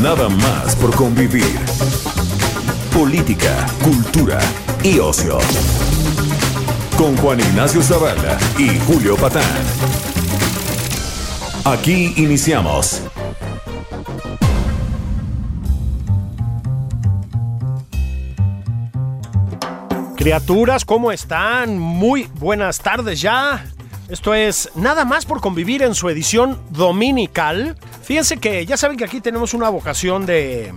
Nada más por convivir. Política, cultura y ocio. Con Juan Ignacio Zavala y Julio Patán. Aquí iniciamos. Criaturas, ¿cómo están? Muy buenas tardes ya. Esto es Nada más por convivir en su edición dominical. Fíjense que ya saben que aquí tenemos una vocación de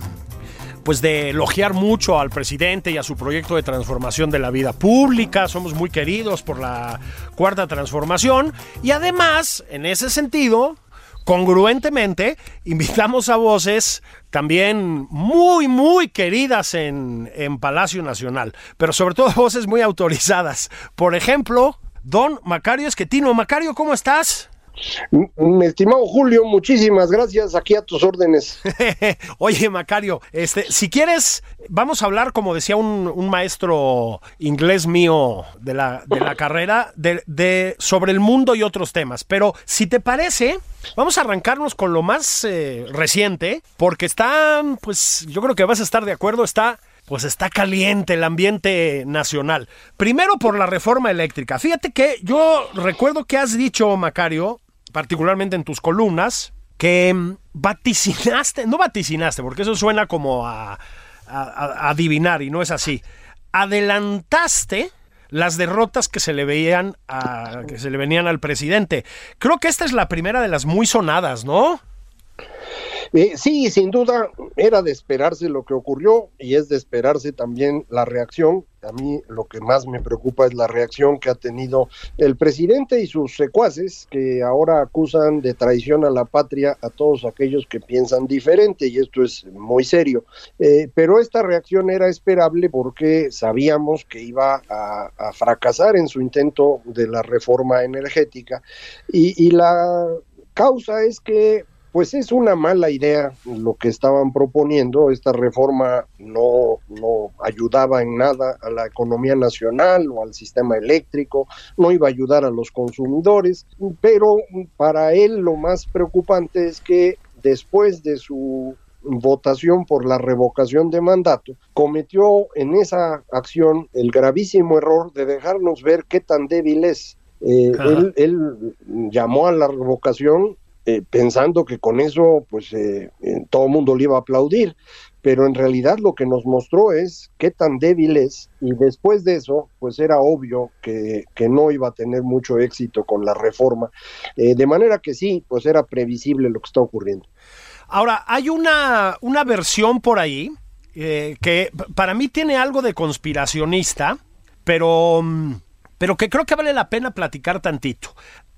pues de elogiar mucho al presidente y a su proyecto de transformación de la vida pública. Somos muy queridos por la cuarta transformación y además, en ese sentido, congruentemente, invitamos a voces también muy, muy queridas en, en Palacio Nacional, pero sobre todo voces muy autorizadas. Por ejemplo, don Macario Esquetino. Macario, ¿cómo estás? Mi estimado Julio, muchísimas gracias. Aquí a tus órdenes. Oye, Macario, este, si quieres, vamos a hablar, como decía un, maestro inglés mío de la, de la carrera, de, de, sobre el mundo y otros temas. Pero si te parece, vamos a arrancarnos con lo más eh, reciente, porque está, pues yo creo que vas a estar de acuerdo, está pues está caliente el ambiente nacional. Primero por la reforma eléctrica. Fíjate que yo recuerdo que has dicho, Macario, particularmente en tus columnas, que vaticinaste, no vaticinaste, porque eso suena como a, a, a adivinar y no es así. Adelantaste las derrotas que se le veían a, que se le venían al presidente. Creo que esta es la primera de las muy sonadas, ¿no? Eh, sí, sin duda era de esperarse lo que ocurrió y es de esperarse también la reacción. A mí lo que más me preocupa es la reacción que ha tenido el presidente y sus secuaces que ahora acusan de traición a la patria a todos aquellos que piensan diferente y esto es muy serio. Eh, pero esta reacción era esperable porque sabíamos que iba a, a fracasar en su intento de la reforma energética y, y la causa es que pues es una mala idea lo que estaban proponiendo. Esta reforma no, no ayudaba en nada a la economía nacional o al sistema eléctrico, no iba a ayudar a los consumidores, pero para él lo más preocupante es que después de su votación por la revocación de mandato, cometió en esa acción el gravísimo error de dejarnos ver qué tan débil es. Eh, él, él, llamó a la revocación eh, pensando que con eso pues eh, todo el mundo le iba a aplaudir, pero en realidad lo que nos mostró es qué tan débil es y después de eso pues era obvio que, que no iba a tener mucho éxito con la reforma, eh, de manera que sí, pues era previsible lo que está ocurriendo. Ahora, hay una, una versión por ahí que para mí tiene algo de conspiracionista, pero pero que creo que vale la pena platicar tantito.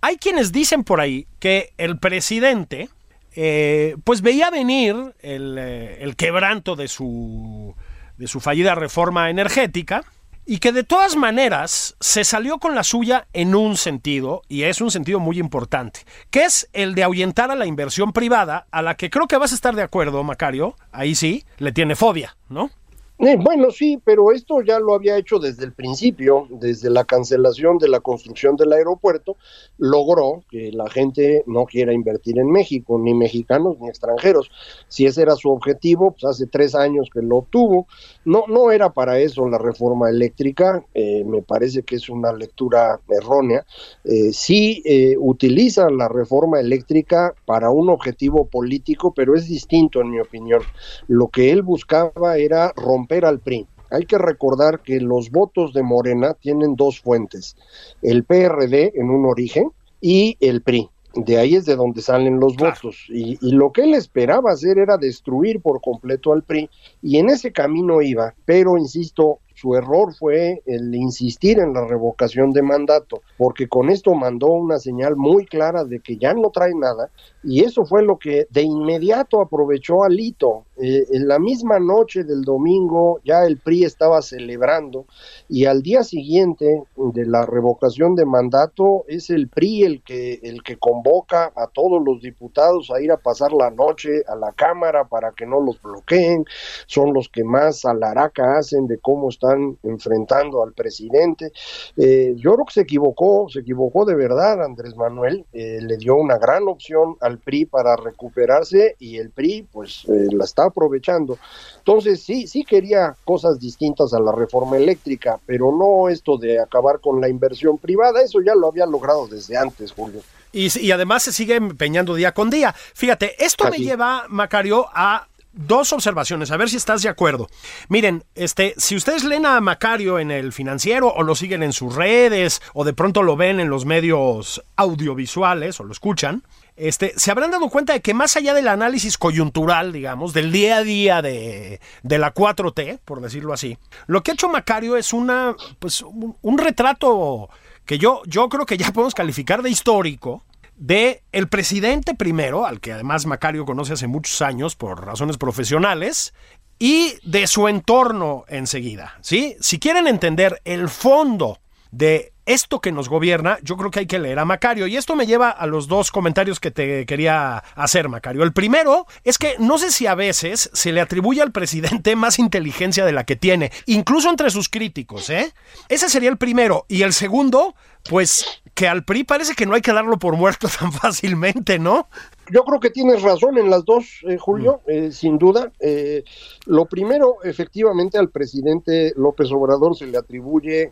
Hay quienes dicen por ahí que el presidente, eh, pues veía venir el, eh, el quebranto de su, de su fallida reforma energética y que de todas maneras se salió con la suya en un sentido, y es un sentido muy importante, que es el de ahuyentar a la inversión privada, a la que creo que vas a estar de acuerdo, Macario, ahí sí, le tiene fobia, ¿no? Eh, bueno, sí, pero esto ya lo había hecho desde el principio, desde la cancelación de la construcción del aeropuerto, logró que la gente no quiera invertir en México, ni mexicanos ni extranjeros. Si ese era su objetivo, pues hace tres años que lo obtuvo. No, no era para eso la reforma eléctrica, eh, me parece que es una lectura errónea. Eh, sí eh, utiliza la reforma eléctrica para un objetivo político, pero es distinto en mi opinión. Lo que él buscaba era romper al PRI. Hay que recordar que los votos de Morena tienen dos fuentes, el PRD en un origen y el PRI. De ahí es de donde salen los claro. votos. Y, y, lo que él esperaba hacer era destruir por completo al PRI. Y en ese camino iba. Pero, insisto, su error fue el insistir en la revocación de mandato, porque con esto mandó una señal muy clara de que ya no trae nada, y eso fue lo que de inmediato aprovechó Alito. Eh, en la misma noche del domingo ya el PRI estaba celebrando, y al día siguiente de la revocación de mandato es el PRI el que, el que convoca a todos los diputados a ir a pasar la noche a la Cámara para que no los bloqueen, son los que más alaraca hacen de cómo están enfrentando al presidente. Eh, yo creo que se equivocó, se equivocó de verdad Andrés Manuel, eh, le dio una gran opción al PRI para recuperarse y el PRI pues eh, la está aprovechando. Entonces sí, sí quería cosas distintas a la reforma eléctrica, pero no esto de acabar con la inversión privada, eso ya lo había logrado desde antes, Julio. Y, además se sigue empeñando día con día. Fíjate, esto me lleva, Macario, a dos observaciones, a ver si estás de acuerdo. Miren, este, si ustedes leen a Macario en el financiero o lo siguen en sus redes o de pronto lo ven en los medios audiovisuales o lo escuchan, este, se habrán dado cuenta de que más allá del análisis coyuntural, digamos, del día a día de, de la 4T, por decirlo así, lo que ha hecho Macario es una, pues, un, retrato que yo, yo creo que ya podemos calificar de histórico, de el presidente primero, al que además Macario conoce hace muchos años por razones profesionales, y de su entorno enseguida, ¿sí? Si quieren entender el fondo de esto que nos gobierna, yo creo que hay que leer a Macario. Y esto me lleva a los dos comentarios que te quería hacer, Macario. El primero es que no sé si a veces se le atribuye al presidente más inteligencia de la que tiene, incluso entre sus críticos, ¿eh? Ese sería el primero. Y el segundo, pues que al PRI parece que no hay que darlo por muerto tan fácilmente, ¿no? Yo creo que tienes razón en las dos, eh, Julio, mm. eh, sin duda. Eh, lo primero, efectivamente, al presidente López Obrador se le atribuye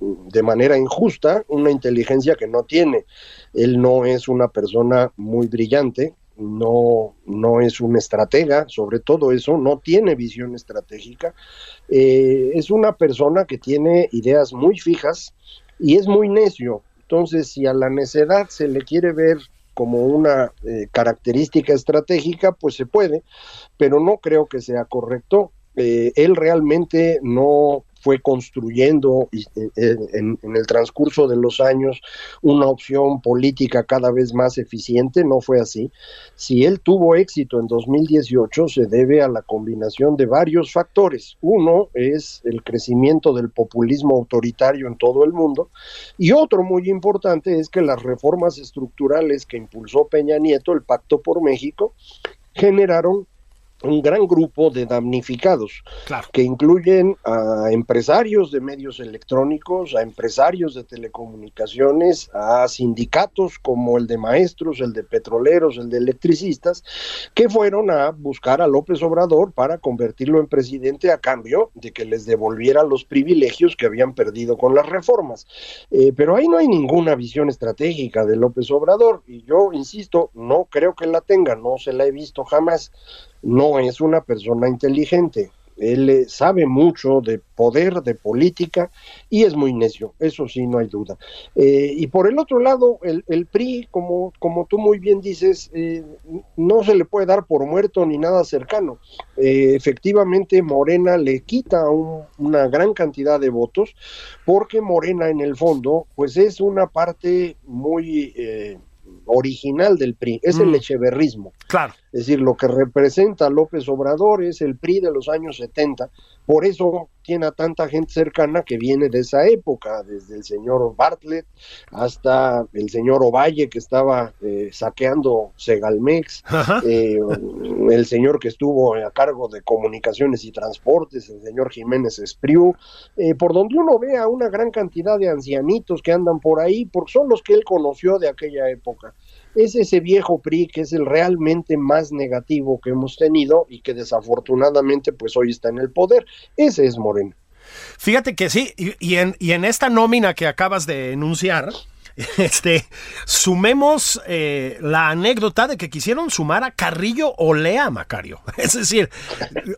de manera injusta una inteligencia que no tiene. Él no es una persona muy brillante, no, no es un estratega, sobre todo eso, no tiene visión estratégica. es una persona que tiene ideas muy fijas y es muy necio. Entonces, si a la necedad se le quiere ver como una eh, característica estratégica, pues se puede, pero no creo que sea correcto. Eh, él realmente no fue construyendo eh, eh, en, el transcurso de los años una opción política cada vez más eficiente, no fue así. Si él tuvo éxito en 2018 se debe a la combinación de varios factores. Uno es el crecimiento del populismo autoritario en todo el mundo y otro muy importante es que las reformas estructurales que impulsó Peña Nieto, el Pacto por México, generaron un gran grupo de damnificados, que incluyen a empresarios de medios electrónicos, a empresarios de telecomunicaciones, a sindicatos como el de maestros, el de petroleros, el de electricistas, que fueron a buscar a López Obrador para convertirlo en presidente a cambio de que les devolviera los privilegios que habían perdido con las reformas. Eh, pero ahí no hay ninguna visión estratégica de López Obrador y yo insisto, no creo que la tenga, no se la he visto jamás no es una persona inteligente. Él eh, sabe mucho de poder, de política y es muy necio, eso sí, no hay duda. Eh, y por el otro lado, el, PRI, como, como tú muy bien dices, eh, no se le puede dar por muerto ni nada cercano. efectivamente, Morena le quita una gran cantidad de votos porque Morena en el fondo, pues es una parte muy original del PRI, es el mm. echeverrismo. Claro. Es decir, lo que representa López Obrador es el PRI de los años 70, por eso tiene a tanta gente cercana que viene de esa época, desde el señor Bartlett hasta el señor Ovalle que estaba eh, saqueando Segalmex, eh, el señor que estuvo a cargo de comunicaciones y transportes, el señor Jiménez Espriu, eh, por donde uno ve a una gran cantidad de ancianitos que andan por ahí, porque son los que él conoció de aquella época es ese viejo PRI que es el realmente más negativo que hemos tenido y que desafortunadamente pues hoy está en el poder. Ese es Morena. Fíjate que sí, y, en, y en esta nómina que acabas de enunciar, este, sumemos eh, la anécdota de que quisieron sumar a Carrillo Olea, Macario. Es decir,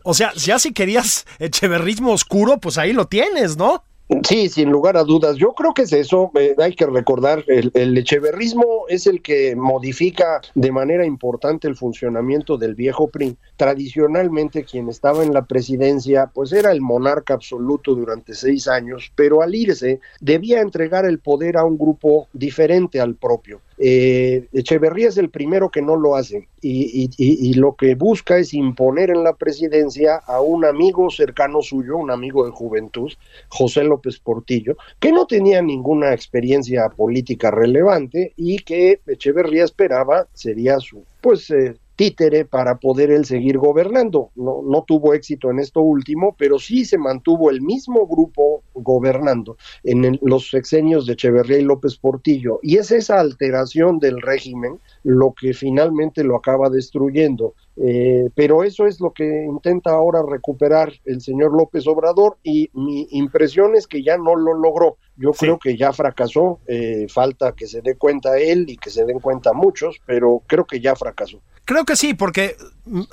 o sea, ya si querías echeverrismo oscuro, pues ahí lo tienes, ¿no? Sí, sin lugar a dudas. Yo creo que es eso. Eh, hay que recordar, el, el, echeverrismo es el que modifica de manera importante el funcionamiento del viejo PRI. Tradicionalmente, quien estaba en la presidencia, pues era el monarca absoluto durante seis años, pero al irse debía entregar el poder a un grupo diferente al propio. Eh, Echeverría es el primero que no lo hace y, y, lo que busca es imponer en la presidencia a un amigo cercano suyo, un amigo de juventud, José López Portillo, que no tenía ninguna experiencia política relevante y que Echeverría esperaba sería su pues eh, títere para poder él seguir gobernando. No, no tuvo éxito en esto último, pero sí se mantuvo el mismo grupo gobernando en el, los sexenios de Echeverría y López Portillo. Y es esa alteración del régimen lo que finalmente lo acaba destruyendo. Eh, pero eso es lo que intenta ahora recuperar el señor López Obrador y mi impresión es que ya no lo logró. Yo sí. creo que ya fracasó, eh, falta que se dé cuenta él y que se den cuenta muchos, pero creo que ya fracasó. Creo que sí, porque,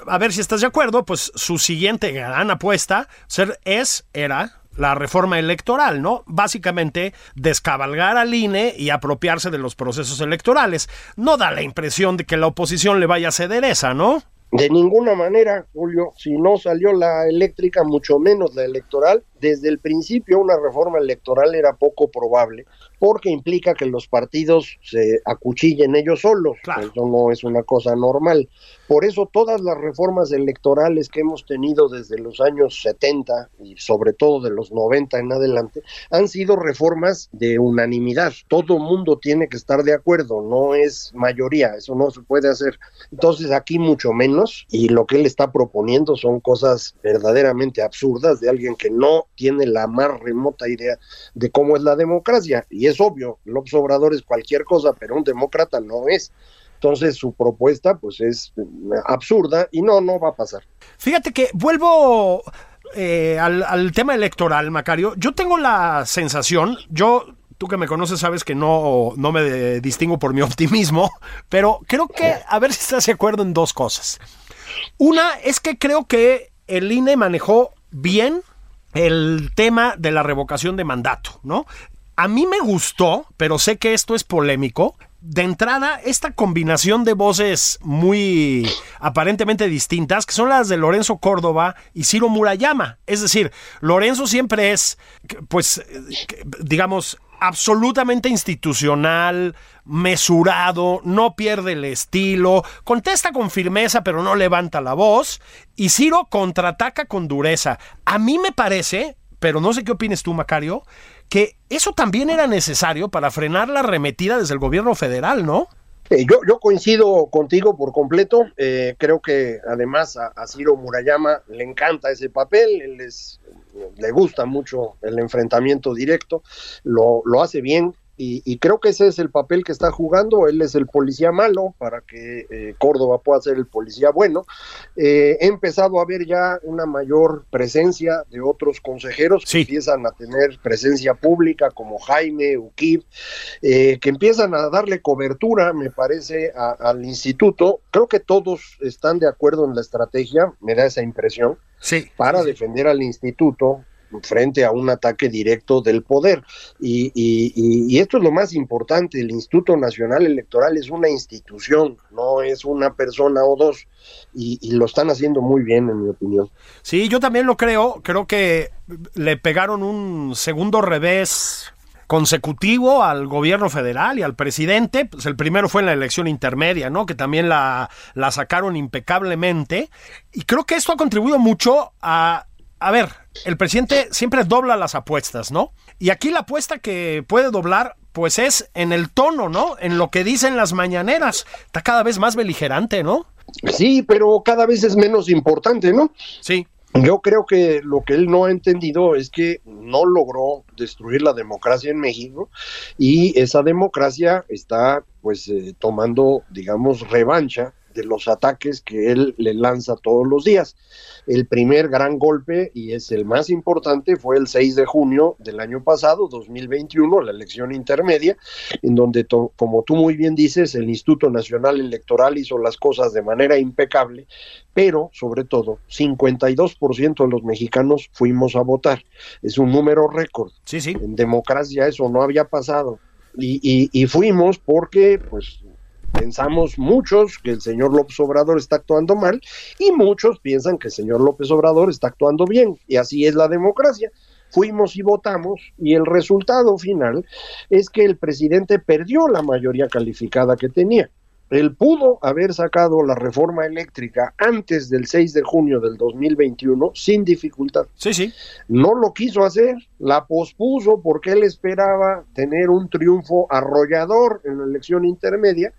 a ver si estás de acuerdo, pues su siguiente gran apuesta ser, es, era, la reforma electoral, ¿no? Básicamente descabalgar al INE y apropiarse de los procesos electorales. No da la impresión de que la oposición le vaya a ceder esa, ¿no? De ninguna manera, Julio, si no salió la eléctrica, mucho menos la electoral, desde el principio una reforma electoral era poco probable, porque implica que los partidos se acuchillen ellos solos. Claro. Eso no es una cosa normal. Por eso todas las reformas electorales que hemos tenido desde los años 70 y sobre todo de los 90 en adelante han sido reformas de unanimidad. Todo mundo tiene que estar de acuerdo, no es mayoría, eso no se puede hacer. Entonces aquí mucho menos y lo que él está proponiendo son cosas verdaderamente absurdas de alguien que no tiene la más remota idea de cómo es la democracia. Y es obvio, López Obrador es cualquier cosa, pero un demócrata no es. Entonces su propuesta pues es absurda y no, no va a pasar. Fíjate que vuelvo eh, al, al tema electoral, Macario. Yo tengo la sensación, yo tú que me conoces sabes que no, no me distingo por mi optimismo, pero creo que, a ver si estás de acuerdo en dos cosas. Una es que creo que el INE manejó bien el tema de la revocación de mandato, ¿no? A mí me gustó, pero sé que esto es polémico. De entrada, esta combinación de voces muy aparentemente distintas, que son las de Lorenzo Córdoba y Ciro Murayama. Es decir, Lorenzo siempre es, pues, digamos, absolutamente institucional, mesurado, no pierde el estilo, contesta con firmeza pero no levanta la voz y Ciro contraataca con dureza. A mí me parece, pero no sé qué opines tú, Macario, que eso también era necesario para frenar la arremetida desde el gobierno federal, ¿no? Yo, yo, coincido contigo por completo. Eh, creo que además a, Ciro Murayama le encanta ese papel. Él le gusta mucho el enfrentamiento directo. Lo hace bien. Y, y, creo que ese es el papel que está jugando. Él es el policía malo para que eh, Córdoba pueda ser el policía bueno. Eh, he empezado a ver ya una mayor presencia de otros consejeros sí. que empiezan a tener presencia pública, como Jaime, Uquib, eh, que empiezan a darle cobertura, me parece, a, al instituto. Creo que todos están de acuerdo en la estrategia, me da esa impresión, sí. para defender al instituto frente a un ataque directo del poder. Y, y, esto es lo más importante, el Instituto Nacional Electoral es una institución, no es una persona o dos, y, y, lo están haciendo muy bien, en mi opinión. Sí, yo también lo creo, creo que le pegaron un segundo revés consecutivo al gobierno federal y al presidente. Pues el primero fue en la elección intermedia, ¿no? Que también la, la sacaron impecablemente. Y creo que esto ha contribuido mucho a a ver, el presidente siempre dobla las apuestas, ¿no? Y aquí la apuesta que puede doblar, pues es en el tono, ¿no? En lo que dicen las mañaneras. Está cada vez más beligerante, ¿no? Sí, pero cada vez es menos importante, ¿no? Sí. Yo creo que lo que él no ha entendido es que no logró destruir la democracia en México y esa democracia está pues eh, tomando, digamos, revancha de los ataques que él le lanza todos los días. El primer gran golpe, y es el más importante, fue el 6 de junio del año pasado, 2021, la elección intermedia, en donde, como tú muy bien dices, el Instituto Nacional Electoral hizo las cosas de manera impecable, pero sobre todo 52% de los mexicanos fuimos a votar. Es un número récord. Sí, sí. En democracia eso no había pasado. Y, y fuimos porque pues Pensamos muchos que el señor López Obrador está actuando mal y muchos piensan que el señor López Obrador está actuando bien. Y así es la democracia fuimos y votamos y el resultado final es que el presidente perdió la mayoría calificada que tenía. Él pudo haber sacado la reforma eléctrica antes del 6 de junio del 2021 sin dificultad. Sí, sí. No lo quiso hacer, la pospuso porque él esperaba tener un triunfo arrollador en la elección intermedia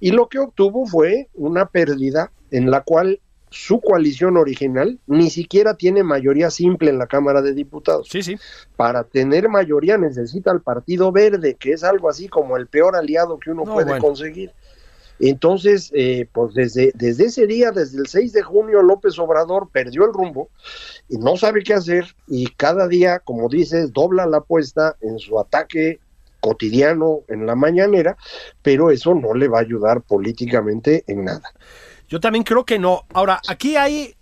y lo que obtuvo fue una pérdida en la cual su coalición original ni siquiera tiene mayoría simple en la Cámara de Diputados. Sí, sí. Para tener mayoría necesita el Partido Verde, que es algo así como el peor aliado que uno puede conseguir. Entonces, eh, pues desde, desde ese día, desde el 6 de junio, López Obrador perdió el rumbo y no sabe qué hacer y cada día, como dices, dobla la apuesta en su ataque cotidiano en la mañanera, pero eso no le va a ayudar políticamente en nada. Yo también creo que no. Ahora, aquí hay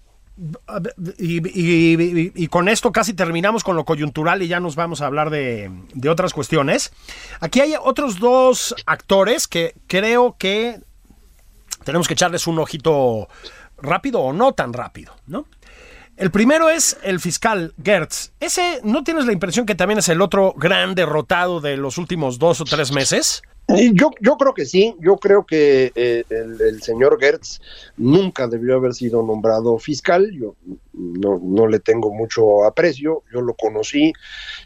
y, con esto casi terminamos con lo coyuntural y ya nos vamos a hablar de, otras cuestiones. Aquí hay otros dos actores que creo que tenemos que echarles un ojito rápido o no tan rápido, ¿no? El primero es el fiscal Gertz. Ese, ¿no tienes la impresión que también es el otro gran derrotado de los últimos dos o tres meses? Eh, yo, yo creo que sí, yo creo que eh, el, señor Gertz nunca debió haber sido nombrado fiscal, yo no, no le tengo mucho aprecio, yo lo conocí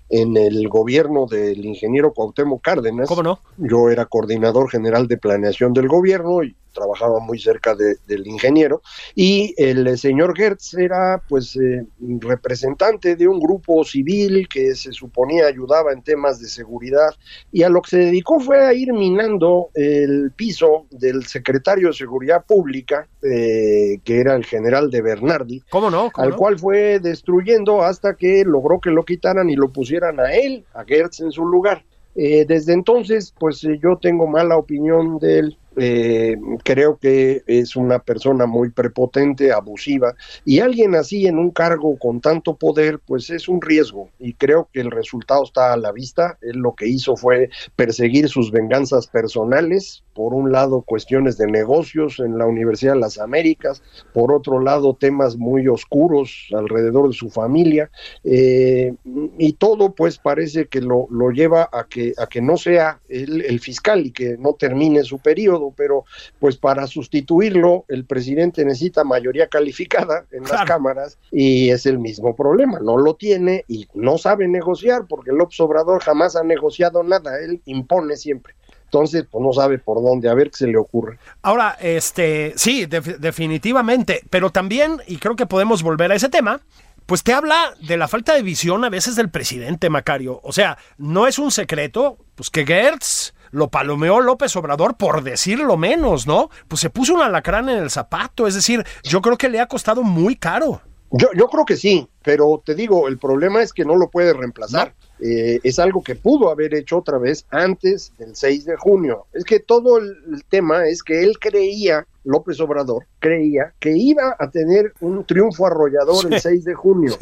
en el gobierno del ingeniero Cuauhtémoc Cárdenas. ¿Cómo no? Yo era coordinador general de planeación del gobierno y trabajaba muy cerca del ingeniero, y el señor Gertz era pues eh, representante de un grupo civil que se suponía ayudaba en temas de seguridad, y a lo que se dedicó fue a ir minando el piso del secretario de Seguridad Pública, eh, que era el general de Bernardi, ¿Cómo no? Al cual fue destruyendo hasta que logró que lo quitaran y lo pusieran a él, a Gertz en su lugar. Eh, desde entonces, pues yo tengo mala opinión de él eh, creo que es una persona muy prepotente, abusiva, y alguien así en un cargo con tanto poder, pues es un riesgo, y creo que el resultado está a la vista. Él lo que hizo fue perseguir sus venganzas personales, por un lado cuestiones de negocios en la Universidad de las Américas, por otro lado temas muy oscuros alrededor de su familia, eh, y todo pues parece que lo, lo, lleva a que, a que no sea el fiscal y que no termine su periodo pero pues para sustituirlo el presidente necesita mayoría calificada en las cámaras y es el mismo problema, no lo tiene y no sabe negociar porque López Obrador jamás ha negociado nada, él impone siempre. Entonces, pues no sabe por dónde, a ver qué se le ocurre. Ahora, este, sí, definitivamente, pero también, y creo que podemos volver a ese tema, pues te habla de la falta de visión a veces del presidente Macario. O sea, no es un secreto, pues que Gertz lo palomeó López Obrador por decirlo menos, ¿no? Pues se puso un alacrán en el zapato, es decir, yo creo que le ha costado muy caro. Yo, yo creo que sí, pero te digo, el problema es que no lo puede reemplazar. Eh, es algo que pudo haber hecho otra vez antes del 6 de junio. Es que todo el, tema es que él creía, López Obrador, creía que iba a tener un triunfo arrollador el 6 de junio,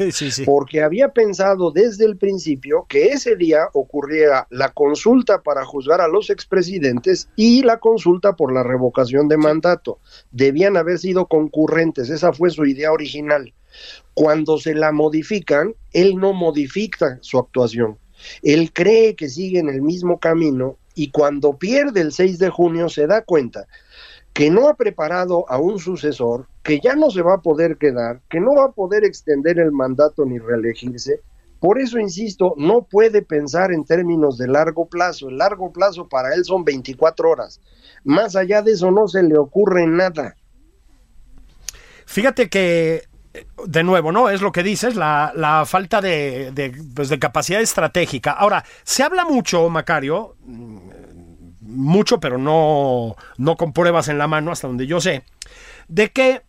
porque había pensado desde el principio que ese día ocurriera la consulta para juzgar a los expresidentes y la consulta por la revocación de mandato. Debían haber sido concurrentes, esa fue su idea original. Cuando se la modifican, él no modifica su actuación. Él cree que sigue en el mismo camino y cuando pierde el 6 de junio se da cuenta que no ha preparado a un sucesor, que ya no se va a poder quedar, que no va a poder extender el mandato ni reelegirse. Por eso, insisto, no puede pensar en términos de largo plazo. El largo plazo para él son 24 horas. Más allá de eso no se le ocurre nada. Fíjate que de nuevo, ¿no? Es lo que dices, la, falta de, pues, de, capacidad estratégica. Ahora, se habla mucho, Macario, mm, mucho, pero no, no con pruebas en la mano, hasta donde yo sé, de que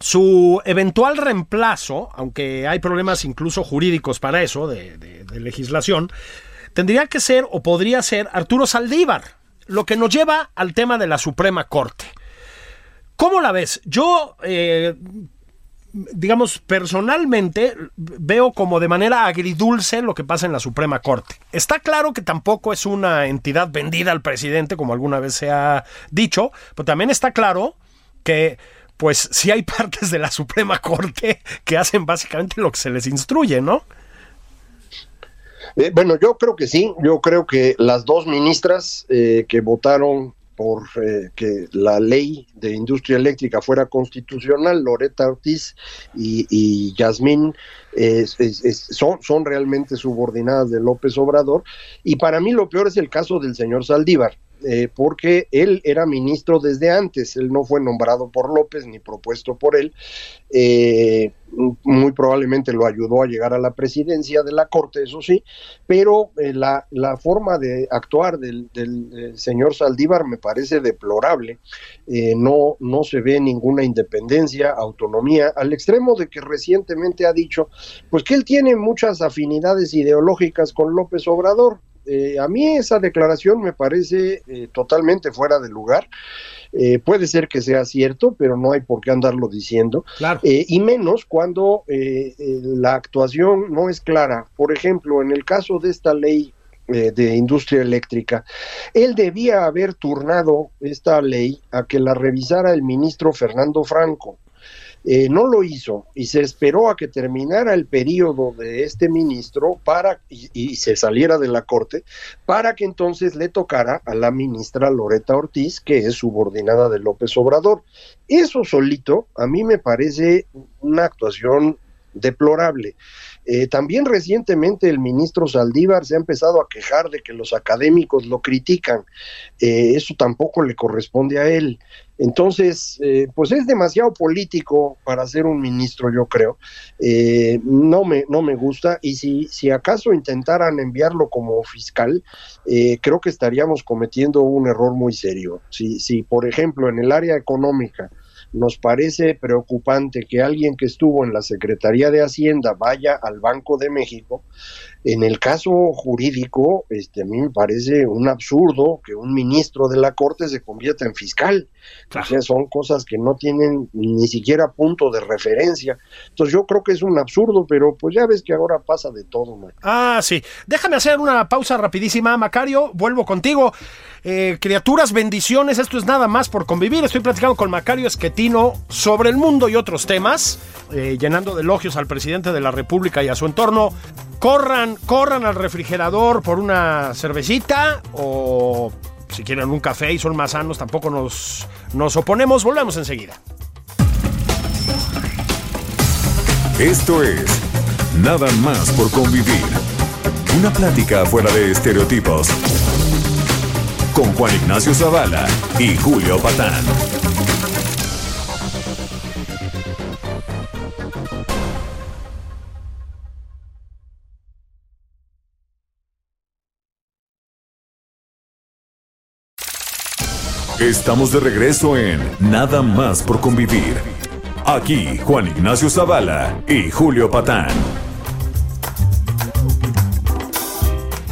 su eventual reemplazo, aunque hay problemas incluso jurídicos para eso, de, de legislación, tendría que ser o podría ser Arturo Saldívar, lo que nos lleva al tema de la Suprema Corte. ¿Cómo la ves? Yo, eh, digamos, personalmente veo como de manera agridulce lo que pasa en la Suprema Corte. Está claro que tampoco es una entidad vendida al presidente, como alguna vez se ha dicho, pero también está claro que pues sí hay partes de la Suprema Corte que hacen básicamente lo que se les instruye, ¿no? Eh, bueno, yo creo que sí, yo creo que las dos ministras eh, que votaron por eh, que la ley de industria eléctrica fuera constitucional, Loreta Ortiz y, y Yasmín son, son realmente subordinadas de López Obrador. Y para mí lo peor es el caso del señor Saldívar. Eh, porque él era ministro desde antes, él no fue nombrado por López ni propuesto por él, eh, muy probablemente lo ayudó a llegar a la presidencia de la Corte, eso sí, pero eh, la, la, forma de actuar del, del señor Saldívar me parece deplorable, no, no se ve ninguna independencia, autonomía, al extremo de que recientemente ha dicho, pues que él tiene muchas afinidades ideológicas con López Obrador, eh, a mí esa declaración me parece eh, totalmente fuera de lugar. Eh, puede ser que sea cierto, pero no hay por qué andarlo diciendo. y menos cuando la actuación no es clara. Por ejemplo, en el caso de esta ley de industria eléctrica, él debía haber turnado esta ley a que la revisara el ministro Fernando Franco. Eh, no lo hizo y se esperó a que terminara el periodo de este ministro para y, se saliera de la corte para que entonces le tocara a la ministra Loreta Ortiz, que es subordinada de López Obrador. Eso solito a mí me parece una actuación deplorable. Eh, también recientemente el ministro Saldívar se ha empezado a quejar de que los académicos lo critican. Eh, eso tampoco le corresponde a él. Entonces, eh, pues es demasiado político para ser un ministro, yo creo. no, me, no me gusta. Y si, si acaso intentaran enviarlo como fiscal, creo que estaríamos cometiendo un error muy serio. Si, si, por ejemplo, en el área económica, nos parece preocupante que alguien que estuvo en la Secretaría de Hacienda vaya al Banco de México. En el caso jurídico, este, a mí me parece un absurdo que un ministro de la Corte se convierta en fiscal. O sea, son cosas que no tienen ni siquiera punto de referencia. Entonces yo creo que es un absurdo, pero pues ya ves que ahora pasa de todo. Ah, sí. Déjame hacer una pausa rapidísima, Macario. Vuelvo contigo. Eh, criaturas, bendiciones. Esto es nada más por convivir. Estoy platicando con Macario Esquetino sobre el mundo y otros temas, eh, llenando de elogios al presidente de la República y a su entorno. Corran, corran al refrigerador por una cervecita o si quieren un café y son más sanos, tampoco nos, nos oponemos. Volvemos enseguida. Esto es Nada más por convivir. Una plática fuera de estereotipos. Con Juan Ignacio Zavala y Julio Patán. Estamos de regreso en Nada más por convivir. Aquí Juan Ignacio Zavala y Julio Patán.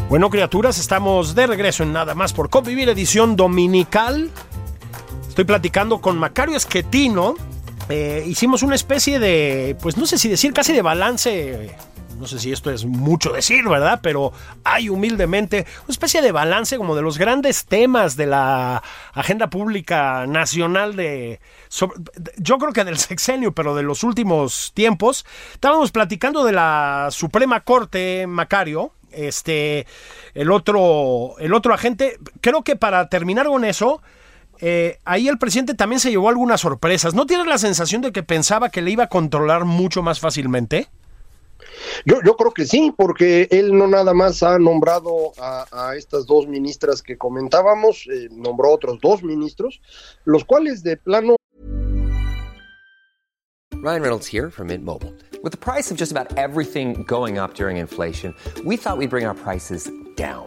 Bueno, criaturas, estamos de regreso en Nada más por convivir, edición dominical. Estoy platicando con Macario Esquetino. Eh, hicimos una especie de, pues no sé si decir, casi de balance no sé si esto es mucho decir, ¿verdad? Pero hay humildemente una especie de balance como de los grandes temas de la agenda pública nacional de... yo creo que del sexenio, pero de los últimos tiempos. Estábamos platicando de la Suprema Corte, Macario, este, el otro, el otro agente. Creo que para terminar con eso, eh, ahí el presidente también se llevó algunas sorpresas. ¿No tienes la sensación de que pensaba que le iba a controlar mucho más fácilmente? Yo, yo creo que sí, porque él no nada más ha nombrado a, estas dos ministras que comentábamos, eh, nombró otros dos ministros, los cuales de plano Ryan Reynolds here from Mint Mobile. With the price of just about everything going up during inflation, we thought we'd bring our prices down.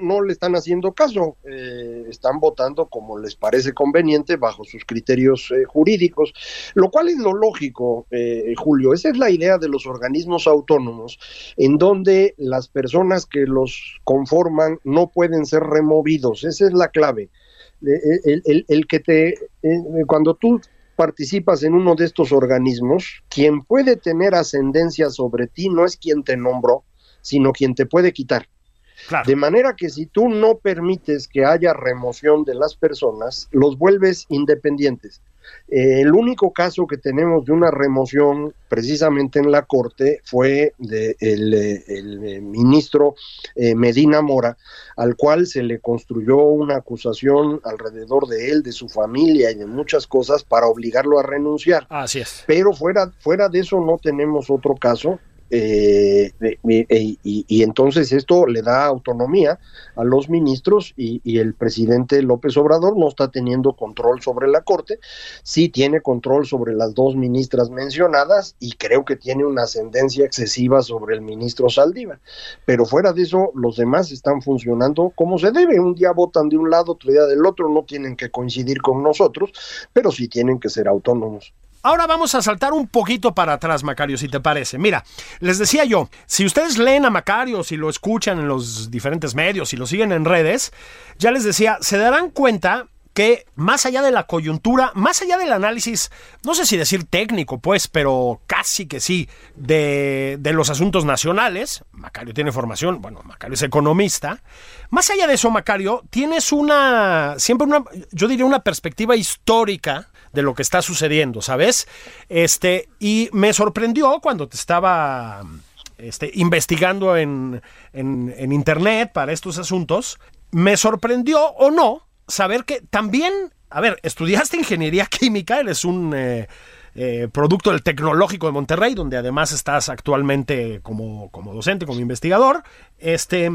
no, le están haciendo caso, eh, están votando como les parece conveniente bajo sus criterios eh, jurídicos, lo cual es lo lógico, eh, Julio. Esa es la idea de los organismos autónomos, en donde las personas que los conforman no pueden ser removidos. Esa es la clave. Eh, El, el- el que te, eh, cuando tú participas en uno de estos organismos, quien puede tener ascendencia sobre ti no es quien te nombró, sino quien te puede quitar. Claro. De manera que si tú no permites que haya remoción de las personas, los vuelves independientes. Eh, el único caso que tenemos de una remoción precisamente en la Corte fue del de el, eh, ministro eh, Medina Mora, al cual se le construyó una acusación alrededor de él, de su familia y de muchas cosas para obligarlo a renunciar. Así es. Pero fuera, fuera de eso no tenemos otro caso. Eh, y- y entonces esto le da autonomía a los ministros y, y el presidente López Obrador no está teniendo control sobre la Corte, sí tiene control sobre las dos ministras mencionadas y creo que tiene una ascendencia excesiva sobre el ministro Saldívar. Pero fuera de eso, los demás están funcionando como se debe. Un día votan de un lado, otro día del otro, no tienen que coincidir con nosotros, pero sí tienen que ser autónomos. Ahora vamos a saltar un poquito para atrás, Macario, si te parece. Mira, les decía yo, si ustedes leen a Macario, si lo escuchan en los diferentes medios, si lo siguen en redes, ya les decía, se darán cuenta que más allá de la coyuntura, más allá del análisis, no sé si decir técnico, pues, pero casi que sí, de, de los asuntos nacionales, Macario tiene formación, bueno, Macario es economista, más allá de eso, Macario, tienes una, siempre una, yo diría una perspectiva histórica de lo que está sucediendo, ¿sabes? Este, y me sorprendió cuando te estaba este, investigando en, en, internet para estos asuntos, me sorprendió o no saber que también, a ver, estudiaste ingeniería química, eres un eh, eh, producto del Tecnológico de Monterrey, donde además estás actualmente como, como docente, como investigador. Este,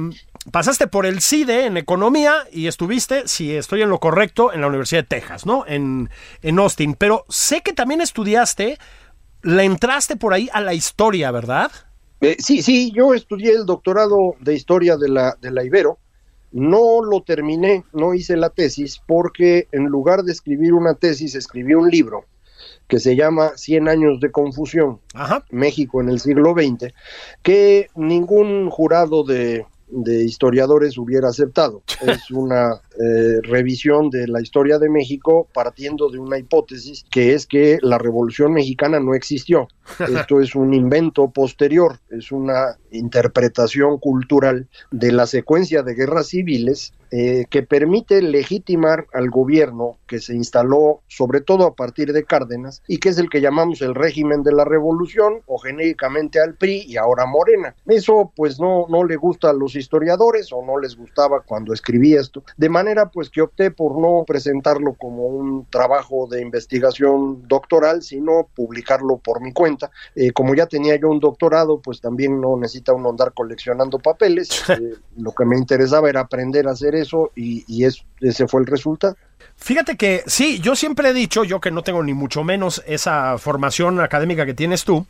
pasaste por el CIDE en economía y estuviste, si estoy en lo correcto, en la Universidad de Texas, ¿no? En, en Austin. Pero sé que también estudiaste, le entraste por ahí a la historia, ¿verdad? Eh, sí, sí, yo estudié el doctorado de historia de la, de la Ibero. No lo terminé, no hice la tesis, porque en lugar de escribir una tesis, escribí un libro que se llama Cien años de confusión, Ajá. México en el siglo XX, que ningún jurado de, de historiadores hubiera aceptado. Es una eh, revisión de la historia de México partiendo de una hipótesis que es que la Revolución Mexicana no existió. Esto es un invento posterior, es una interpretación cultural de la secuencia de guerras civiles eh, que permite legitimar al gobierno que se instaló sobre todo a partir de Cárdenas y que es el que llamamos el régimen de la revolución o genéricamente al PRI y ahora Morena. Eso pues no, no le gusta a los historiadores o no les gustaba cuando escribí esto, de manera pues que opté por no presentarlo como un trabajo de investigación doctoral, sino publicarlo por mi cuenta. Eh, como ya tenía yo un doctorado, pues también no necesita uno andar coleccionando papeles. Eh, lo que me interesaba era aprender a hacer eso y, y es, ese fue el resultado. Fíjate que sí, yo siempre he dicho, yo que no tengo ni mucho menos esa formación académica que tienes tú,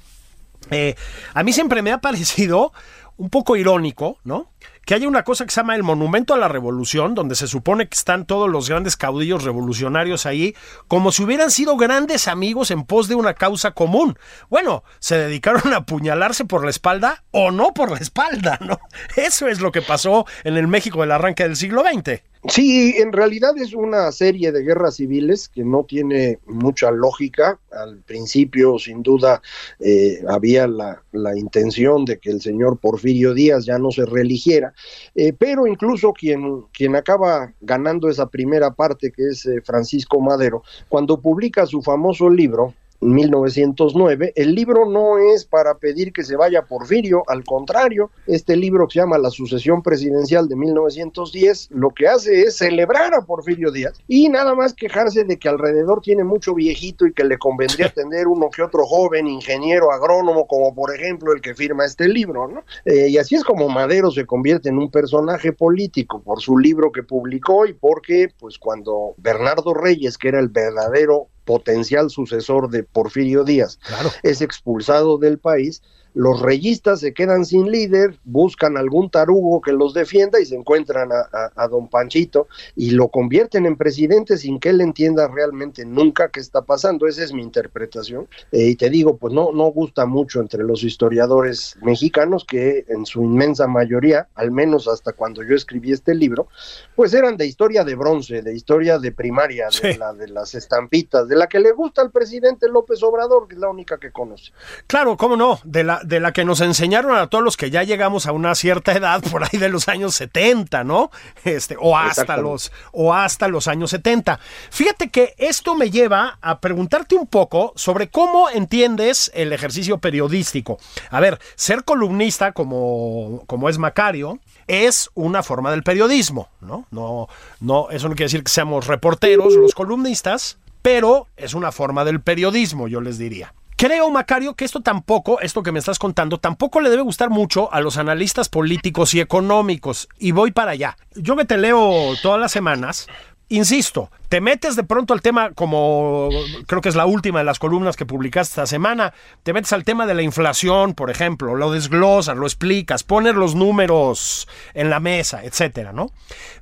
eh, a mí siempre me ha parecido un poco irónico, ¿no? Que haya una cosa que se llama el Monumento a la Revolución, donde se supone que están todos los grandes caudillos revolucionarios ahí, como si hubieran sido grandes amigos en pos de una causa común. Bueno, se dedicaron a apuñalarse por la espalda o no por la espalda, ¿no? Eso es lo que pasó en el México del arranque del siglo XX. Sí, en realidad es una serie de guerras civiles que no tiene mucha lógica. Al principio, sin duda, eh, había la, la, intención de que el señor Porfirio Díaz ya no se reeligiera, eh, pero incluso quien, quien acaba ganando esa primera parte, que es eh, Francisco Madero, cuando publica su famoso libro, 1909. El libro no es para pedir que se vaya Porfirio, al contrario, este libro que se llama La sucesión presidencial de 1910 lo que hace es celebrar a Porfirio Díaz y nada más quejarse de que alrededor tiene mucho viejito y que le convendría tener uno que otro joven ingeniero agrónomo, como por ejemplo el que firma este libro, ¿no? Eh, y así es como Madero se convierte en un personaje político por su libro que publicó y porque, pues, cuando Bernardo Reyes, que era el verdadero potencial sucesor de Porfirio Díaz, es expulsado del país, los reyistas se quedan sin líder, buscan algún tarugo que los defienda y se encuentran a, don Panchito y lo convierten en presidente sin que él entienda realmente nunca qué está pasando. Esa es mi interpretación. Eh, y te digo, pues no, no gusta mucho entre los historiadores mexicanos que en su inmensa mayoría, al menos hasta cuando yo escribí este libro, pues eran de historia de bronce, de historia de primaria, de, la, de las estampitas, de la que le gusta al presidente López Obrador, que es la única que conoce. Claro, cómo no, de la, de la que nos enseñaron a todos los que ya llegamos a una cierta edad, por ahí de los años 70, ¿no? Este, o hasta los, o hasta los años 70. Fíjate que esto me lleva a preguntarte un poco sobre cómo entiendes el ejercicio periodístico. A ver, ser columnista como, como es Macario, es una forma del periodismo, ¿no? No, no, eso no quiere decir que seamos reporteros, los columnistas, pero es una forma del periodismo, yo les diría. Creo, Macario, que esto tampoco, esto que me estás contando, tampoco le debe gustar mucho a los analistas políticos y económicos. Y voy para allá. Yo que te leo todas las semanas, insisto, te metes de pronto al tema, como creo que es la última de las columnas que publicaste esta semana, te metes al tema de la inflación, por ejemplo, lo desglosas, lo explicas, pones los números en la mesa, etcétera, ¿no?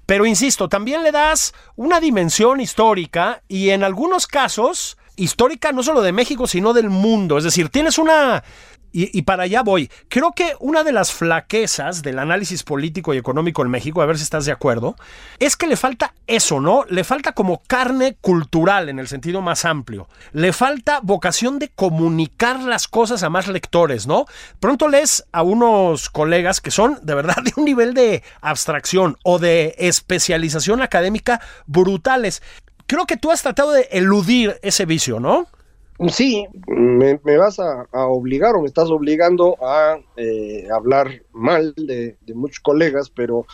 Pero insisto, también le das una dimensión histórica y en algunos casos histórica no solo de México, sino del mundo. Es decir, tienes una... Y, para allá voy. Creo que una de las flaquezas del análisis político y económico en México, a ver si estás de acuerdo, es que le falta eso, ¿no? Le falta como carne cultural en el sentido más amplio. Le falta vocación de comunicar las cosas a más lectores, ¿no? Pronto lees a unos colegas que son de verdad de un nivel de abstracción o de especialización académica brutales creo que tú has tratado de eludir ese vicio, ¿no? Sí, me, vas a, obligar o me estás obligando a eh, hablar mal de, muchos colegas, pero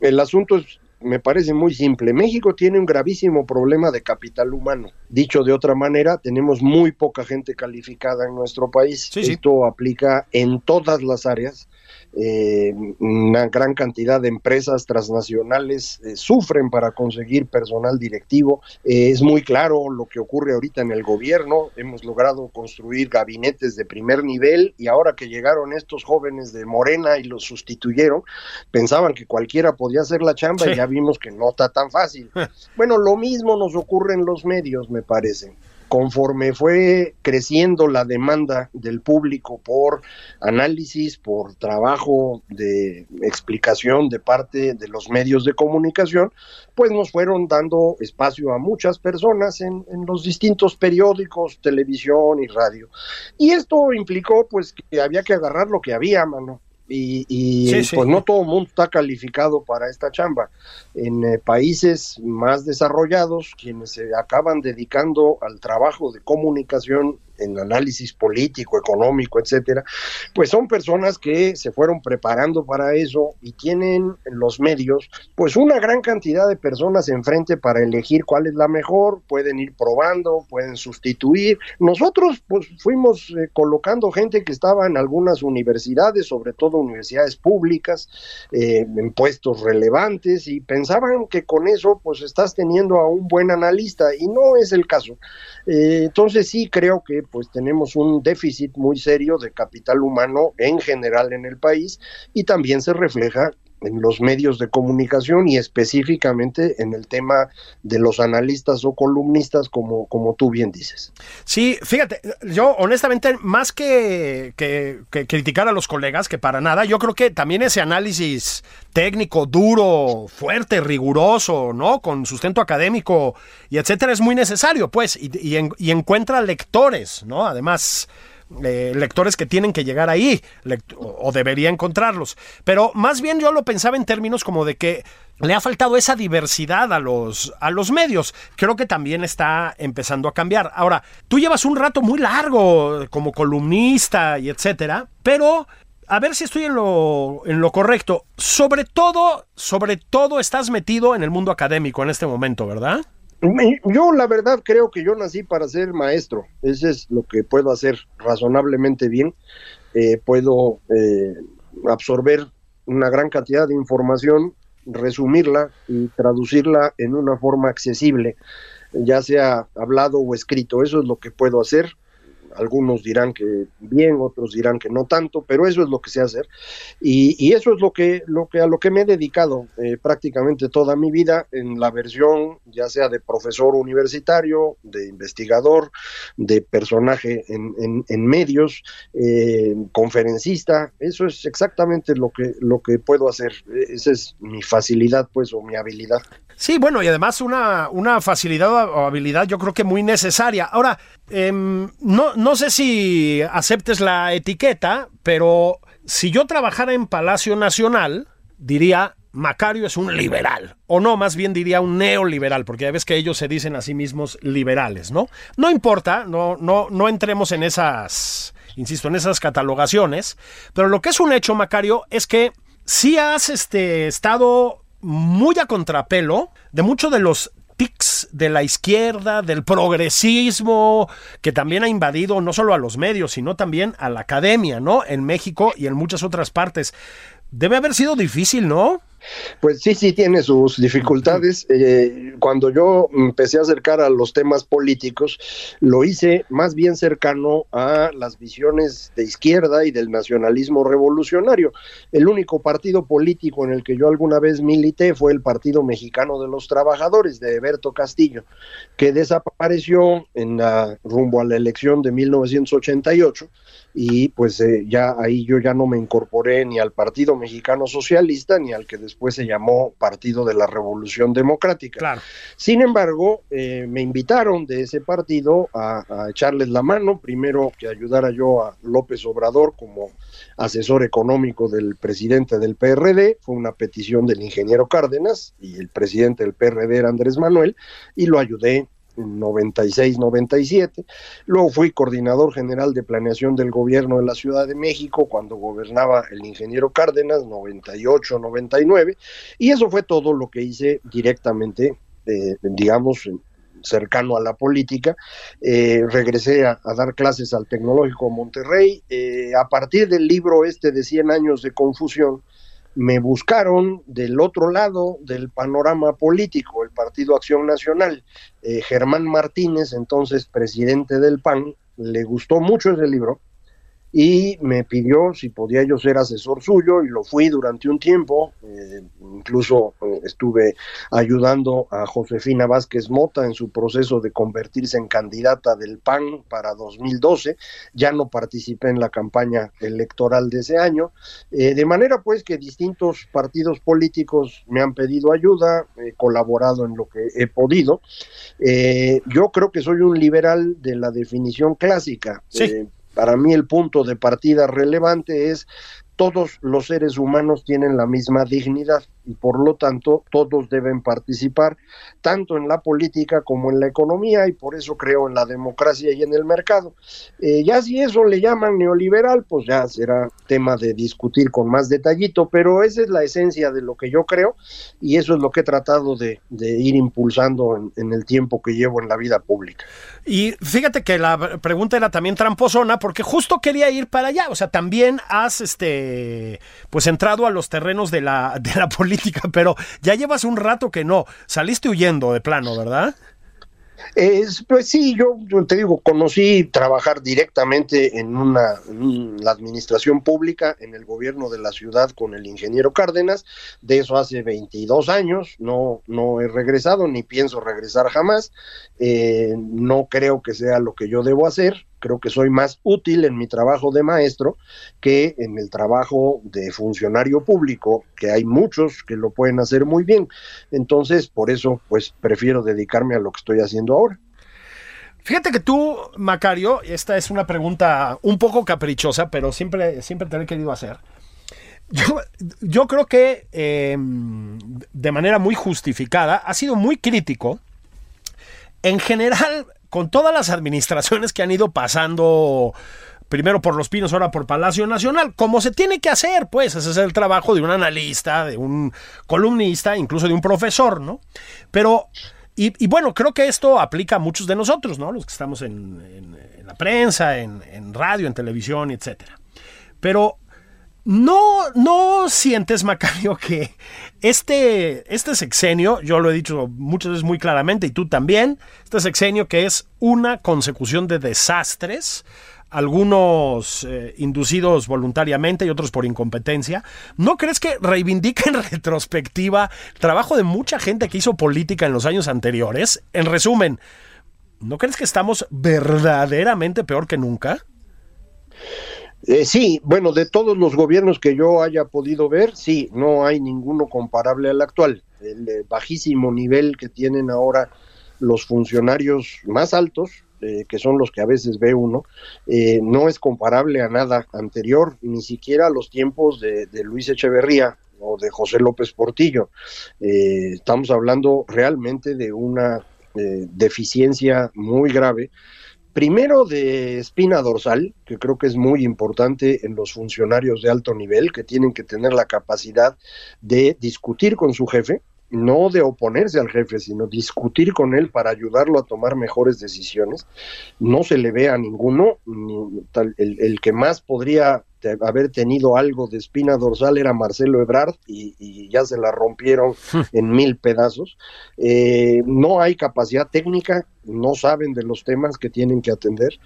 el asunto es, me parece muy simple. México tiene un gravísimo problema de capital humano. Dicho de otra manera, tenemos muy poca gente calificada en nuestro país. Esto aplica en todas las áreas eh, una gran cantidad de empresas transnacionales eh, sufren para conseguir personal directivo. Eh, es muy claro lo que ocurre ahorita en el gobierno. Hemos logrado construir gabinetes de primer nivel y ahora que llegaron estos jóvenes de Morena y los sustituyeron, pensaban que cualquiera podía hacer la chamba y ya vimos que no está tan fácil. bueno, lo mismo nos ocurre en los medios, me parece conforme fue creciendo la demanda del público por análisis, por trabajo de explicación de parte de los medios de comunicación, pues nos fueron dando espacio a muchas personas en, los distintos periódicos, televisión y radio. Y esto implicó pues que había que agarrar lo que había, mano y, pues no todo el mundo está calificado para esta chamba. En eh, países más desarrollados, quienes se acaban dedicando al trabajo de comunicación en análisis político, económico, etcétera, pues son personas que se fueron preparando para eso y tienen en los medios pues una gran cantidad de personas enfrente para elegir cuál es la mejor, pueden ir probando, pueden sustituir. Nosotros pues fuimos eh, colocando gente que estaba en algunas universidades, sobre todo universidades públicas, eh, en puestos relevantes y pensaban que con eso pues estás teniendo a un buen analista y no es el caso. Eh, entonces sí creo que pues tenemos un déficit muy serio de capital humano en general en el país y también se refleja en los medios de comunicación y específicamente en el tema de los analistas o columnistas, como, como tú bien dices. Sí, fíjate, yo honestamente, más que, que, criticar a los colegas, que para nada, yo creo que también ese análisis técnico, duro, fuerte, riguroso, ¿no? Con sustento académico y etcétera, es muy necesario, pues, y, y encuentra lectores, ¿no? Además eh, lectores que tienen que llegar ahí o debería encontrarlos. Pero más bien yo lo pensaba en términos como de que le ha faltado esa diversidad a los, a los medios. Creo que también está empezando a cambiar. Ahora, tú llevas un rato muy largo como columnista y etcétera, pero a ver si estoy en lo, en lo correcto. Sobre todo, sobre todo estás metido en el mundo académico en este momento, ¿verdad? Yo la verdad creo que yo nací para ser maestro. Ese es lo que puedo hacer razonablemente bien. Eh, puedo eh, absorber una gran cantidad de información, resumirla y traducirla en una forma accesible, ya sea hablado o escrito. Eso es lo que puedo hacer algunos dirán que bien, otros dirán que no tanto, pero eso es lo que sé hacer y, eso es lo que, lo que a lo que me he dedicado eh, prácticamente toda mi vida en la versión ya sea de profesor universitario, de investigador, de personaje en, en, medios, eh, conferencista, eso es exactamente lo que, lo que puedo hacer, esa es mi facilidad pues o mi habilidad. Sí, bueno, y además una, una facilidad o habilidad yo creo que muy necesaria. Ahora, em, no, sé si aceptes la etiqueta, pero si yo trabajara en Palacio Nacional, diría, Macario es un liberal, o no, más bien diría un neoliberal, porque ya ves que ellos se dicen a sí mismos liberales, ¿no? No importa, no, no, no entremos en esas, insisto, en esas catalogaciones, pero lo que es un hecho, Macario, es que si has este, estado muy a contrapelo de muchos de los tics de la izquierda, del progresismo, que también ha invadido no solo a los medios, sino también a la academia, ¿no? En México y en muchas otras partes. Debe haber sido difícil, ¿no? Pues sí, sí tiene sus dificultades. Eh, cuando yo empecé a acercar a los temas políticos, lo hice más bien cercano a las visiones de izquierda y del nacionalismo revolucionario. El único partido político en el que yo alguna vez milité fue el Partido Mexicano de los Trabajadores de Eberto Castillo, que desapareció en la, rumbo a la elección de 1988 y pues eh, ya ahí yo ya no me incorporé ni al Partido Mexicano Socialista ni al que después se llamó Partido de la Revolución Democrática. Sin embargo, eh, me invitaron de ese partido a, a, echarles la mano, primero que ayudara yo a López Obrador como asesor económico del presidente del PRD, fue una petición del ingeniero Cárdenas y el presidente del PRD era Andrés Manuel, y lo ayudé 96-97. Luego fui coordinador general de planeación del gobierno de la Ciudad de México cuando gobernaba el ingeniero Cárdenas, 98-99. Y eso fue todo lo que hice directamente, eh, digamos, cercano a la política. Eh, regresé a, dar clases al Tecnológico Monterrey. Eh, a partir del libro este de 100 años de confusión, me buscaron del otro lado del panorama político, el Partido Acción Nacional. Eh, Germán Martínez, entonces presidente del PAN, le gustó mucho ese libro y me pidió si podía yo ser asesor suyo y lo fui durante un tiempo, eh, incluso eh, estuve ayudando a Josefina Vázquez Mota en su proceso de convertirse en candidata del PAN para 2012, ya no participé en la campaña electoral de ese año, eh, de manera pues que distintos partidos políticos me han pedido ayuda, he colaborado en lo que he podido, yo creo que soy un liberal de la definición clásica. Sí para mí el punto de partida relevante es todos los seres humanos tienen la misma dignidad y por lo tanto todos deben participar tanto en la política como en la economía y por eso creo en la democracia y en el mercado. Eh, ya si eso le llaman neoliberal, pues ya será tema de discutir con más detallito, pero esa es la esencia de lo que yo creo y eso es lo que he tratado de, ir impulsando en, en el tiempo que llevo en la vida pública. Y fíjate que la pregunta era también tramposona porque justo quería ir para allá, o sea, también has este pues entrado a los terrenos de la, de la política, pero ya llevas un rato que no. Saliste huyendo de plano, ¿verdad? Es, pues sí, yo, te digo, conocí trabajar directamente en una la administración pública, en el gobierno de la ciudad con el ingeniero Cárdenas, de eso hace 22 años, no, no he regresado ni pienso regresar jamás, eh, no creo que sea lo que yo debo hacer, creo que soy más útil en mi trabajo de maestro que en el trabajo de funcionario público, que hay muchos que lo pueden hacer muy bien. Entonces, por eso, pues prefiero dedicarme a lo que estoy haciendo ahora. Fíjate que tú, Macario, esta es una pregunta un poco caprichosa, pero siempre, siempre te la he querido hacer. Yo, yo creo que eh, de manera muy justificada ha sido muy crítico en general con todas las administraciones que han ido pasando primero por Los Pinos, ahora por Palacio Nacional, como se tiene que hacer, pues ese es el trabajo de un analista, de un columnista, incluso de un profesor, ¿no? Pero, y, bueno, creo que esto aplica a muchos de nosotros, ¿no? Los que estamos en, la prensa, en, en, radio, en televisión, etcétera. Pero no, no sientes, Macario, que este, este sexenio, yo lo he dicho muchas veces muy claramente, y tú también, este sexenio que es una consecución de desastres, algunos eh, inducidos voluntariamente y otros por incompetencia. ¿No crees que reivindica en retrospectiva trabajo de mucha gente que hizo política en los años anteriores? En resumen, ¿no crees que estamos verdaderamente peor que nunca? Eh, sí, bueno, de todos los gobiernos que yo haya podido ver, sí, no hay ninguno comparable al actual. El eh, bajísimo nivel que tienen ahora los funcionarios más altos, eh, que son los que a veces ve uno, no es comparable a nada anterior, ni siquiera a los tiempos de, de Luis Echeverría o de José López Portillo. estamos hablando realmente de una deficiencia muy grave Primero de espina dorsal, que creo que es muy importante en los funcionarios de alto nivel, que tienen que tener la capacidad de discutir con su jefe, no de oponerse al jefe, sino discutir con él para ayudarlo a tomar mejores decisiones. No se le ve a ninguno, el, que más podría haber tenido algo de espina dorsal era Marcelo Ebrard y, ya se la rompieron en mil pedazos. Eh, no hay capacidad técnica, no saben de los temas que tienen que atender.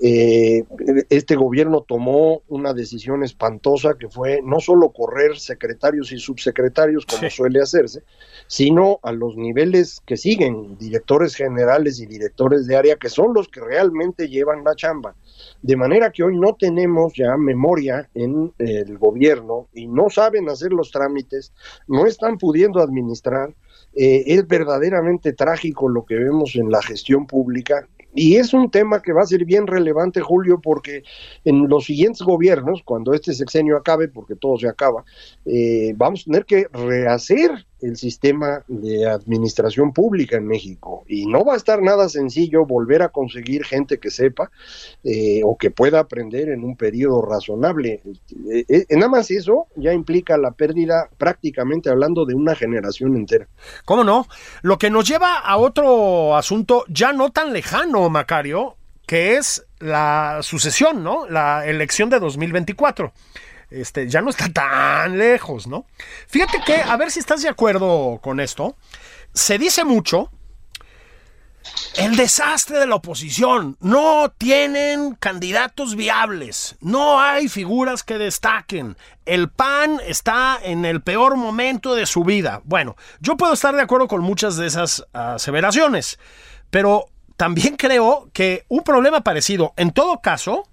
Eh, este gobierno tomó una decisión espantosa que fue no solo correr secretarios y subsecretarios como suele hacerse, sino a los niveles que siguen, directores generales y directores de área, que son los que realmente llevan la chamba. De manera que hoy no tenemos ya memoria en el gobierno y no saben hacer los trámites, no están pudiendo administrar. Eh, es verdaderamente trágico lo que vemos en la gestión pública y es un tema que va a ser bien relevante, Julio, porque en los siguientes gobiernos, cuando este sexenio acabe, porque todo se acaba, eh, vamos a tener que rehacer el sistema de administración pública en México. Y no va a estar nada sencillo volver a conseguir gente que sepa eh, o que pueda aprender en un periodo razonable. Eh, eh, nada más eso ya implica la pérdida, prácticamente hablando, de una generación entera. ¿Cómo no? Lo que nos lleva a otro asunto ya no tan lejano, Macario, que es la sucesión, ¿no? La elección de 2024 este, ya no está tan lejos, ¿no? Fíjate que, a ver si estás de acuerdo con esto, se dice mucho el desastre de la oposición. No tienen candidatos viables. No hay figuras que destaquen. El PAN está en el peor momento de su vida. Bueno, yo puedo estar de acuerdo con muchas de esas aseveraciones, pero también creo que un problema parecido, en todo caso,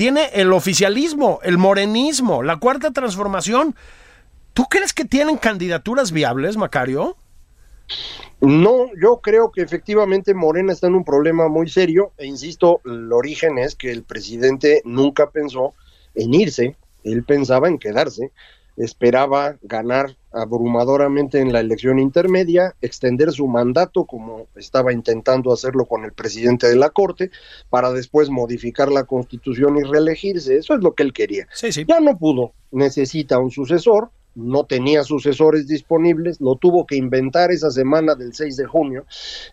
tiene el oficialismo, el morenismo, la cuarta transformación. ¿Tú crees que tienen candidaturas viables, Macario? No, yo creo que efectivamente Morena está en un problema muy serio e insisto, el origen es que el presidente nunca pensó en irse, él pensaba en quedarse esperaba ganar abrumadoramente en la elección intermedia, extender su mandato como estaba intentando hacerlo con el presidente de la Corte, para después modificar la constitución y reelegirse. Eso es lo que él quería. Ya no pudo, necesita un sucesor, no tenía sucesores disponibles, lo tuvo que inventar esa semana del 6 de junio,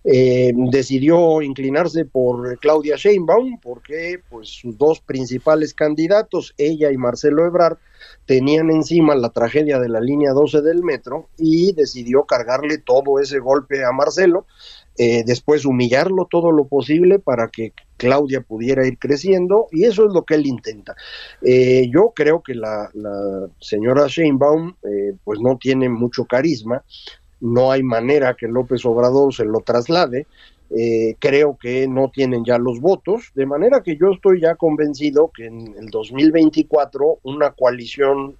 eh, decidió inclinarse por Claudia Sheinbaum porque pues sus dos principales candidatos, ella y Marcelo Ebrard, tenían encima la tragedia de la línea 12 del metro y decidió cargarle todo ese golpe a Marcelo, eh, después humillarlo todo lo posible para que Claudia pudiera ir creciendo y eso es lo que él intenta. Eh, yo creo que la, señora Sheinbaum eh, pues no tiene mucho carisma, no hay manera que López Obrador se lo traslade, eh, creo que no tienen ya los votos, de manera que yo estoy ya convencido que en el 2024 una coalición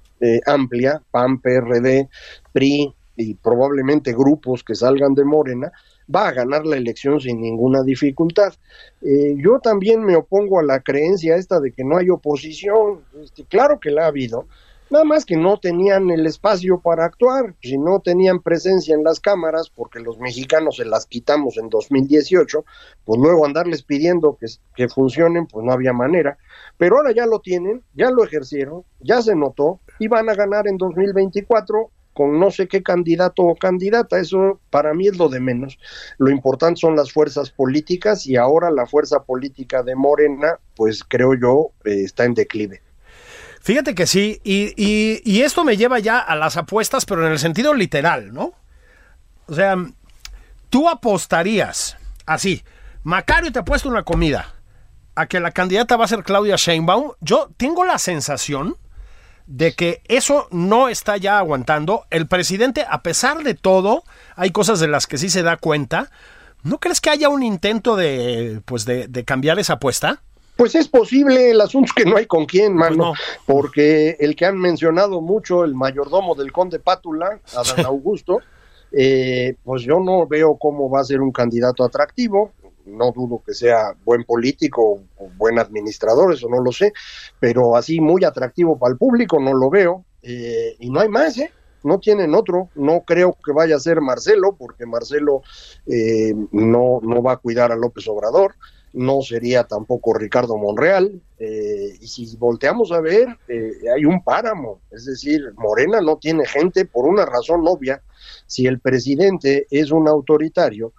amplia, PAN, PRD, PRI y probablemente grupos que salgan de Morena, va a ganar la elección sin ninguna dificultad. Eh, yo también me opongo a la creencia esta de que no hay oposición. Este, claro que la ha habido, Nada más que no tenían el espacio para actuar, si no tenían presencia en las cámaras, porque los mexicanos se las quitamos en 2018, pues luego andarles pidiendo que, que funcionen, pues no había manera. Pero ahora ya lo tienen, ya lo ejercieron, ya se notó y van a ganar en 2024 con no sé qué candidato o candidata, eso para mí es lo de menos. Lo importante son las fuerzas políticas y ahora la fuerza política de Morena, pues creo yo, eh, está en declive. Fíjate que sí, y, y, esto me lleva ya a las apuestas, pero en el sentido literal, ¿no? O sea, tú apostarías así, Macario te ha puesto una comida, a que la candidata va a ser Claudia Sheinbaum. Yo tengo la sensación de que eso no está ya aguantando. El presidente, a pesar de todo, hay cosas de las que sí se da cuenta. ¿No crees que haya un intento de, pues de, de cambiar esa apuesta? Pues es posible, el asunto es que no hay con quién, pues mano, porque el que han mencionado mucho, el mayordomo del conde Pátula, Adán Augusto, eh, pues yo no veo cómo va a ser un candidato atractivo, no dudo que sea buen político o buen administrador, eso no lo sé, pero así muy atractivo para el público no lo veo, eh, y no hay más, ¿eh? no tienen otro. No creo que vaya a ser Marcelo, porque Marcelo eh, no, no va a cuidar a López Obrador no sería tampoco Ricardo Monreal. Eh, y si volteamos a ver, eh, hay un páramo, es decir, Morena no tiene gente por una razón obvia. Si el presidente es un autoritario,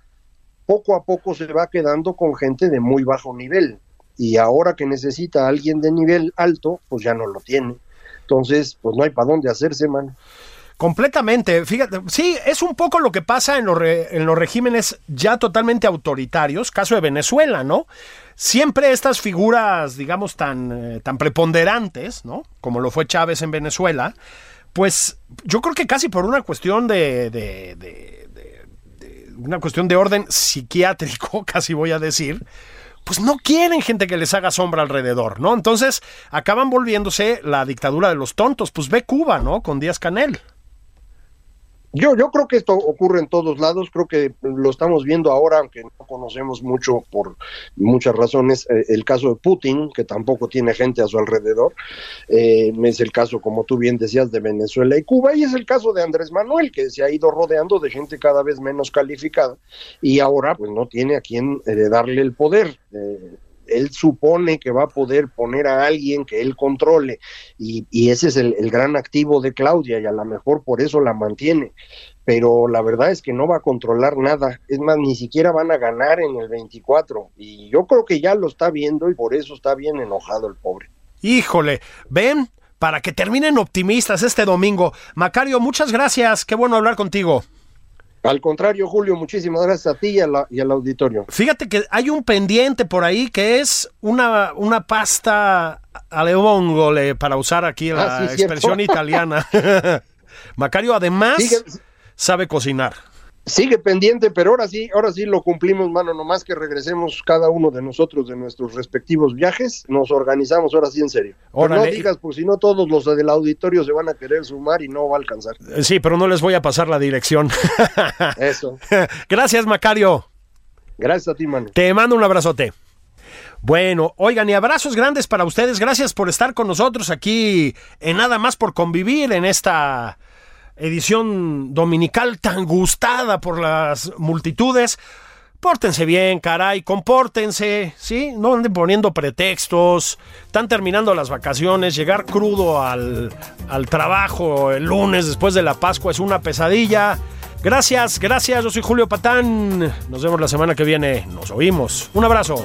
poco a poco se va quedando con gente de muy bajo nivel. Y ahora que necesita a alguien de nivel alto, pues ya no lo tiene. Entonces, pues no hay para dónde hacerse, man. Completamente. Fíjate, sí, es un poco lo que pasa en los, en los regímenes ya totalmente autoritarios, caso de Venezuela, ¿no? Siempre estas figuras, digamos, tan, eh, tan preponderantes, ¿no? Como lo fue Chávez en Venezuela, pues yo creo que casi por una cuestión de una cuestión de orden psiquiátrico, casi voy a decir, pues no quieren gente que les haga sombra alrededor, ¿no? Entonces acaban volviéndose la dictadura de los tontos. Pues ve Cuba, ¿no? Con Díaz Canel. Yo, yo creo que esto ocurre en todos lados, creo que lo estamos viendo ahora, aunque no conocemos mucho por muchas razones, eh, el caso de Putin, que tampoco tiene gente a su alrededor, eh, es el caso, como tú bien decías, de Venezuela y Cuba, y es el caso de Andrés Manuel, que se ha ido rodeando de gente cada vez menos calificada, y ahora pues no tiene a quien darle el poder. Eh, él supone que va a poder poner a alguien que él controle y, ese es el, gran activo de Claudia y a lo mejor por eso la mantiene, pero la verdad es que no va a controlar nada, es más, ni siquiera van a ganar en el 24 y yo creo que ya lo está viendo y por eso está bien enojado el pobre. Híjole, ven, para que terminen optimistas este domingo. Macario, muchas gracias, qué bueno hablar contigo. Al contrario, Julio, muchísimas gracias a ti y, al auditorio. Fíjate que hay un pendiente por ahí que es una, una pasta alevongole, para usar aquí la ah, expresión italiana. Macario además sabe cocinar. Sigue pendiente, pero ahora sí, ahora sí lo cumplimos, mano, nomás que regresemos cada uno de nosotros de nuestros respectivos viajes, nos organizamos ahora sí en serio. no digas, pues si no todos los del auditorio se van a querer sumar y no va a alcanzar. Eh, sí, pero no les voy a pasar la dirección. Eso. Gracias, Macario. Gracias a ti, mano. Te mando un abrazote. Bueno, oigan, y abrazos grandes para ustedes. Gracias por estar con nosotros aquí en Nada más por convivir en esta edición dominical tan gustada por las multitudes. Pórtense bien, caray, compórtense, ¿sí? No anden poniendo pretextos. Están terminando las vacaciones. Llegar crudo al, al trabajo el lunes después de la Pascua es una pesadilla. Gracias, gracias. Yo soy Julio Patán. Nos vemos la semana que viene. Nos oímos. Un abrazo.